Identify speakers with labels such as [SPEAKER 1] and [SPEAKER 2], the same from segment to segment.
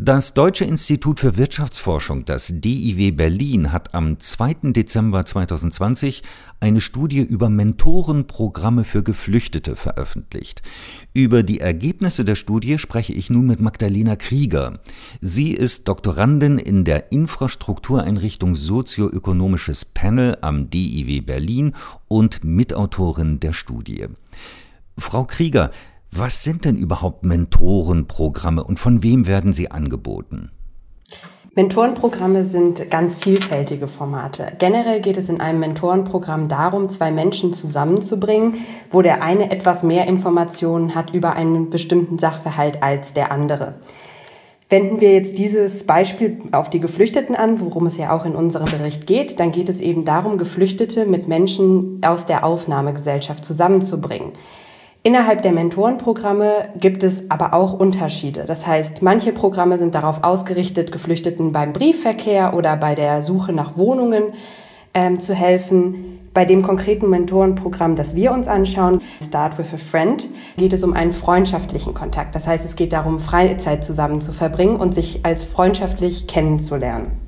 [SPEAKER 1] Das Deutsche Institut für Wirtschaftsforschung, das DIW Berlin, hat am 2. Dezember 2020 eine Studie über Mentorenprogramme für Geflüchtete veröffentlicht. Über die Ergebnisse der Studie spreche ich nun mit Magdalena Krieger. Sie ist Doktorandin in der Infrastruktureinrichtung Sozioökonomisches Panel am DIW Berlin und Mitautorin der Studie. Frau Krieger, was sind denn überhaupt Mentorenprogramme und von wem werden sie angeboten?
[SPEAKER 2] Mentorenprogramme sind ganz vielfältige Formate. Generell geht es in einem Mentorenprogramm darum, zwei Menschen zusammenzubringen, wo der eine etwas mehr Informationen hat über einen bestimmten Sachverhalt als der andere. Wenden wir jetzt dieses Beispiel auf die Geflüchteten an, worum es ja auch in unserem Bericht geht, dann geht es eben darum, Geflüchtete mit Menschen aus der Aufnahmegesellschaft zusammenzubringen. Innerhalb der Mentorenprogramme gibt es aber auch Unterschiede. Das heißt, manche Programme sind darauf ausgerichtet, Geflüchteten beim Briefverkehr oder bei der Suche nach Wohnungen ähm, zu helfen. Bei dem konkreten Mentorenprogramm, das wir uns anschauen, Start with a Friend, geht es um einen freundschaftlichen Kontakt. Das heißt, es geht darum, Freizeit zusammen zu verbringen und sich als freundschaftlich kennenzulernen.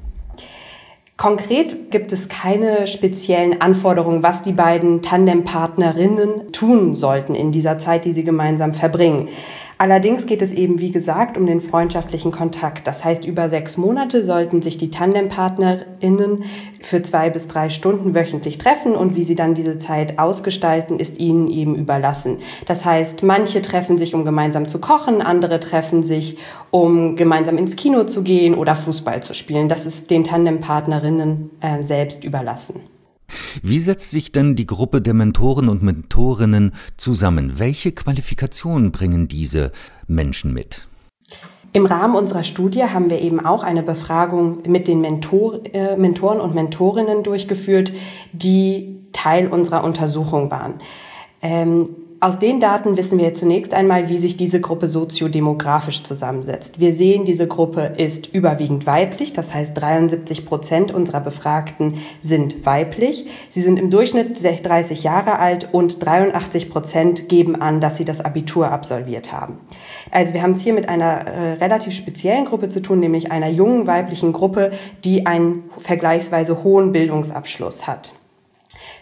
[SPEAKER 2] Konkret gibt es keine speziellen Anforderungen, was die beiden Tandempartnerinnen tun sollten in dieser Zeit, die sie gemeinsam verbringen. Allerdings geht es eben, wie gesagt, um den freundschaftlichen Kontakt. Das heißt, über sechs Monate sollten sich die TandempartnerInnen für zwei bis drei Stunden wöchentlich treffen und wie sie dann diese Zeit ausgestalten, ist ihnen eben überlassen. Das heißt, manche treffen sich, um gemeinsam zu kochen, andere treffen sich, um gemeinsam ins Kino zu gehen oder Fußball zu spielen. Das ist den Tandempartnerinnen äh, selbst überlassen.
[SPEAKER 1] Wie setzt sich denn die Gruppe der Mentoren und Mentorinnen zusammen? Welche Qualifikationen bringen diese Menschen mit?
[SPEAKER 2] Im Rahmen unserer Studie haben wir eben auch eine Befragung mit den Mentor, äh, Mentoren und Mentorinnen durchgeführt, die Teil unserer Untersuchung waren. Ähm, aus den Daten wissen wir zunächst einmal, wie sich diese Gruppe soziodemografisch zusammensetzt. Wir sehen, diese Gruppe ist überwiegend weiblich, das heißt 73 Prozent unserer Befragten sind weiblich. Sie sind im Durchschnitt 30 Jahre alt und 83 Prozent geben an, dass sie das Abitur absolviert haben. Also wir haben es hier mit einer äh, relativ speziellen Gruppe zu tun, nämlich einer jungen weiblichen Gruppe, die einen vergleichsweise hohen Bildungsabschluss hat.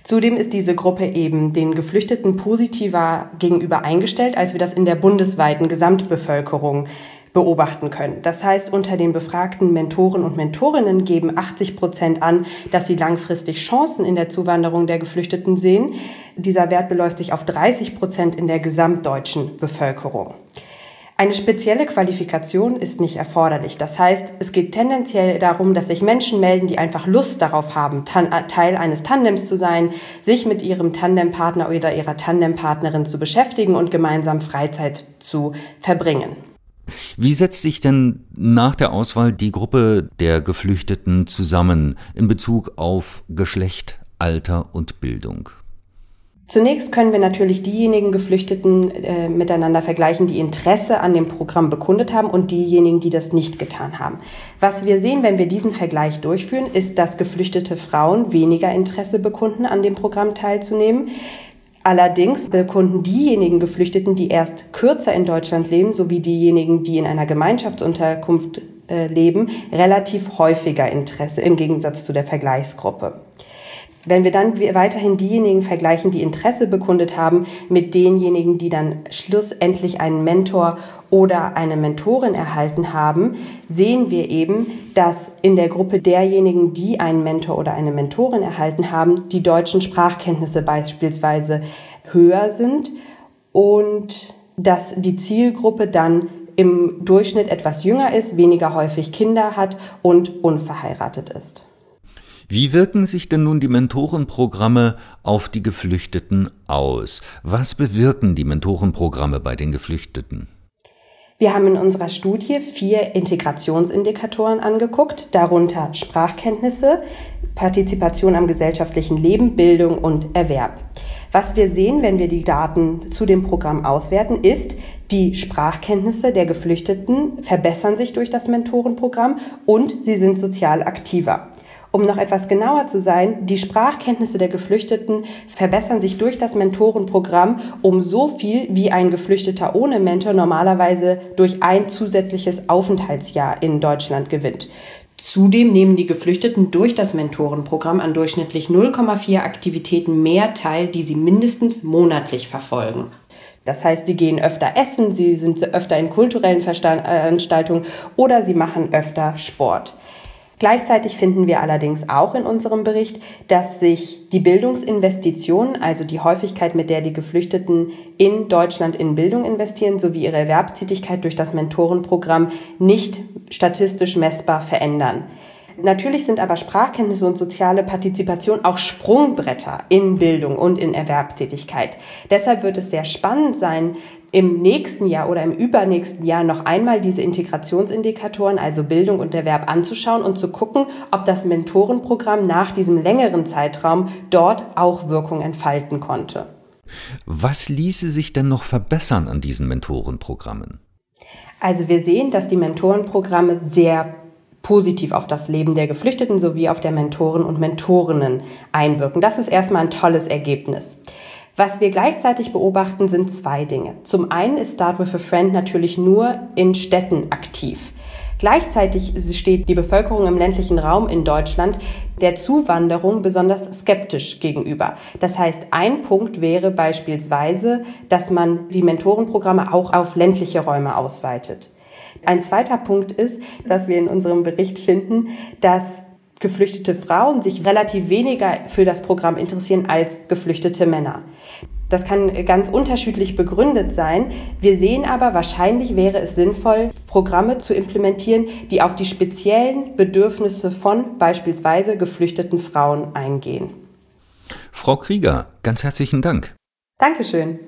[SPEAKER 2] Zudem ist diese Gruppe eben den Geflüchteten positiver gegenüber eingestellt, als wir das in der bundesweiten Gesamtbevölkerung beobachten können. Das heißt, unter den befragten Mentoren und Mentorinnen geben 80 Prozent an, dass sie langfristig Chancen in der Zuwanderung der Geflüchteten sehen. Dieser Wert beläuft sich auf 30 Prozent in der gesamtdeutschen Bevölkerung. Eine spezielle Qualifikation ist nicht erforderlich. Das heißt, es geht tendenziell darum, dass sich Menschen melden, die einfach Lust darauf haben, Teil eines Tandems zu sein, sich mit ihrem Tandempartner oder ihrer Tandempartnerin zu beschäftigen und gemeinsam Freizeit zu verbringen.
[SPEAKER 1] Wie setzt sich denn nach der Auswahl die Gruppe der Geflüchteten zusammen in Bezug auf Geschlecht, Alter und Bildung?
[SPEAKER 2] Zunächst können wir natürlich diejenigen Geflüchteten äh, miteinander vergleichen, die Interesse an dem Programm bekundet haben und diejenigen, die das nicht getan haben. Was wir sehen, wenn wir diesen Vergleich durchführen, ist, dass geflüchtete Frauen weniger Interesse bekunden, an dem Programm teilzunehmen. Allerdings bekunden diejenigen Geflüchteten, die erst kürzer in Deutschland leben, sowie diejenigen, die in einer Gemeinschaftsunterkunft äh, leben, relativ häufiger Interesse im Gegensatz zu der Vergleichsgruppe. Wenn wir dann weiterhin diejenigen vergleichen, die Interesse bekundet haben, mit denjenigen, die dann schlussendlich einen Mentor oder eine Mentorin erhalten haben, sehen wir eben, dass in der Gruppe derjenigen, die einen Mentor oder eine Mentorin erhalten haben, die deutschen Sprachkenntnisse beispielsweise höher sind und dass die Zielgruppe dann im Durchschnitt etwas jünger ist, weniger häufig Kinder hat und unverheiratet ist.
[SPEAKER 1] Wie wirken sich denn nun die Mentorenprogramme auf die Geflüchteten aus? Was bewirken die Mentorenprogramme bei den Geflüchteten?
[SPEAKER 2] Wir haben in unserer Studie vier Integrationsindikatoren angeguckt, darunter Sprachkenntnisse, Partizipation am gesellschaftlichen Leben, Bildung und Erwerb. Was wir sehen, wenn wir die Daten zu dem Programm auswerten, ist, die Sprachkenntnisse der Geflüchteten verbessern sich durch das Mentorenprogramm und sie sind sozial aktiver. Um noch etwas genauer zu sein, die Sprachkenntnisse der Geflüchteten verbessern sich durch das Mentorenprogramm um so viel, wie ein Geflüchteter ohne Mentor normalerweise durch ein zusätzliches Aufenthaltsjahr in Deutschland gewinnt. Zudem nehmen die Geflüchteten durch das Mentorenprogramm an durchschnittlich 0,4 Aktivitäten mehr teil, die sie mindestens monatlich verfolgen. Das heißt, sie gehen öfter essen, sie sind öfter in kulturellen Veranstaltungen oder sie machen öfter Sport. Gleichzeitig finden wir allerdings auch in unserem Bericht, dass sich die Bildungsinvestitionen, also die Häufigkeit, mit der die Geflüchteten in Deutschland in Bildung investieren, sowie ihre Erwerbstätigkeit durch das Mentorenprogramm nicht statistisch messbar verändern. Natürlich sind aber Sprachkenntnisse und soziale Partizipation auch Sprungbretter in Bildung und in Erwerbstätigkeit. Deshalb wird es sehr spannend sein, im nächsten Jahr oder im übernächsten Jahr noch einmal diese Integrationsindikatoren, also Bildung und Erwerb, anzuschauen und zu gucken, ob das Mentorenprogramm nach diesem längeren Zeitraum dort auch Wirkung entfalten konnte.
[SPEAKER 1] Was ließe sich denn noch verbessern an diesen Mentorenprogrammen?
[SPEAKER 2] Also wir sehen, dass die Mentorenprogramme sehr positiv auf das Leben der Geflüchteten sowie auf der Mentoren und Mentorinnen einwirken. Das ist erstmal ein tolles Ergebnis. Was wir gleichzeitig beobachten, sind zwei Dinge. Zum einen ist Start with a Friend natürlich nur in Städten aktiv. Gleichzeitig steht die Bevölkerung im ländlichen Raum in Deutschland der Zuwanderung besonders skeptisch gegenüber. Das heißt, ein Punkt wäre beispielsweise, dass man die Mentorenprogramme auch auf ländliche Räume ausweitet. Ein zweiter Punkt ist, dass wir in unserem Bericht finden, dass geflüchtete Frauen sich relativ weniger für das Programm interessieren als geflüchtete Männer. Das kann ganz unterschiedlich begründet sein. Wir sehen aber, wahrscheinlich wäre es sinnvoll, Programme zu implementieren, die auf die speziellen Bedürfnisse von beispielsweise geflüchteten Frauen eingehen.
[SPEAKER 1] Frau Krieger, ganz herzlichen Dank.
[SPEAKER 2] Dankeschön.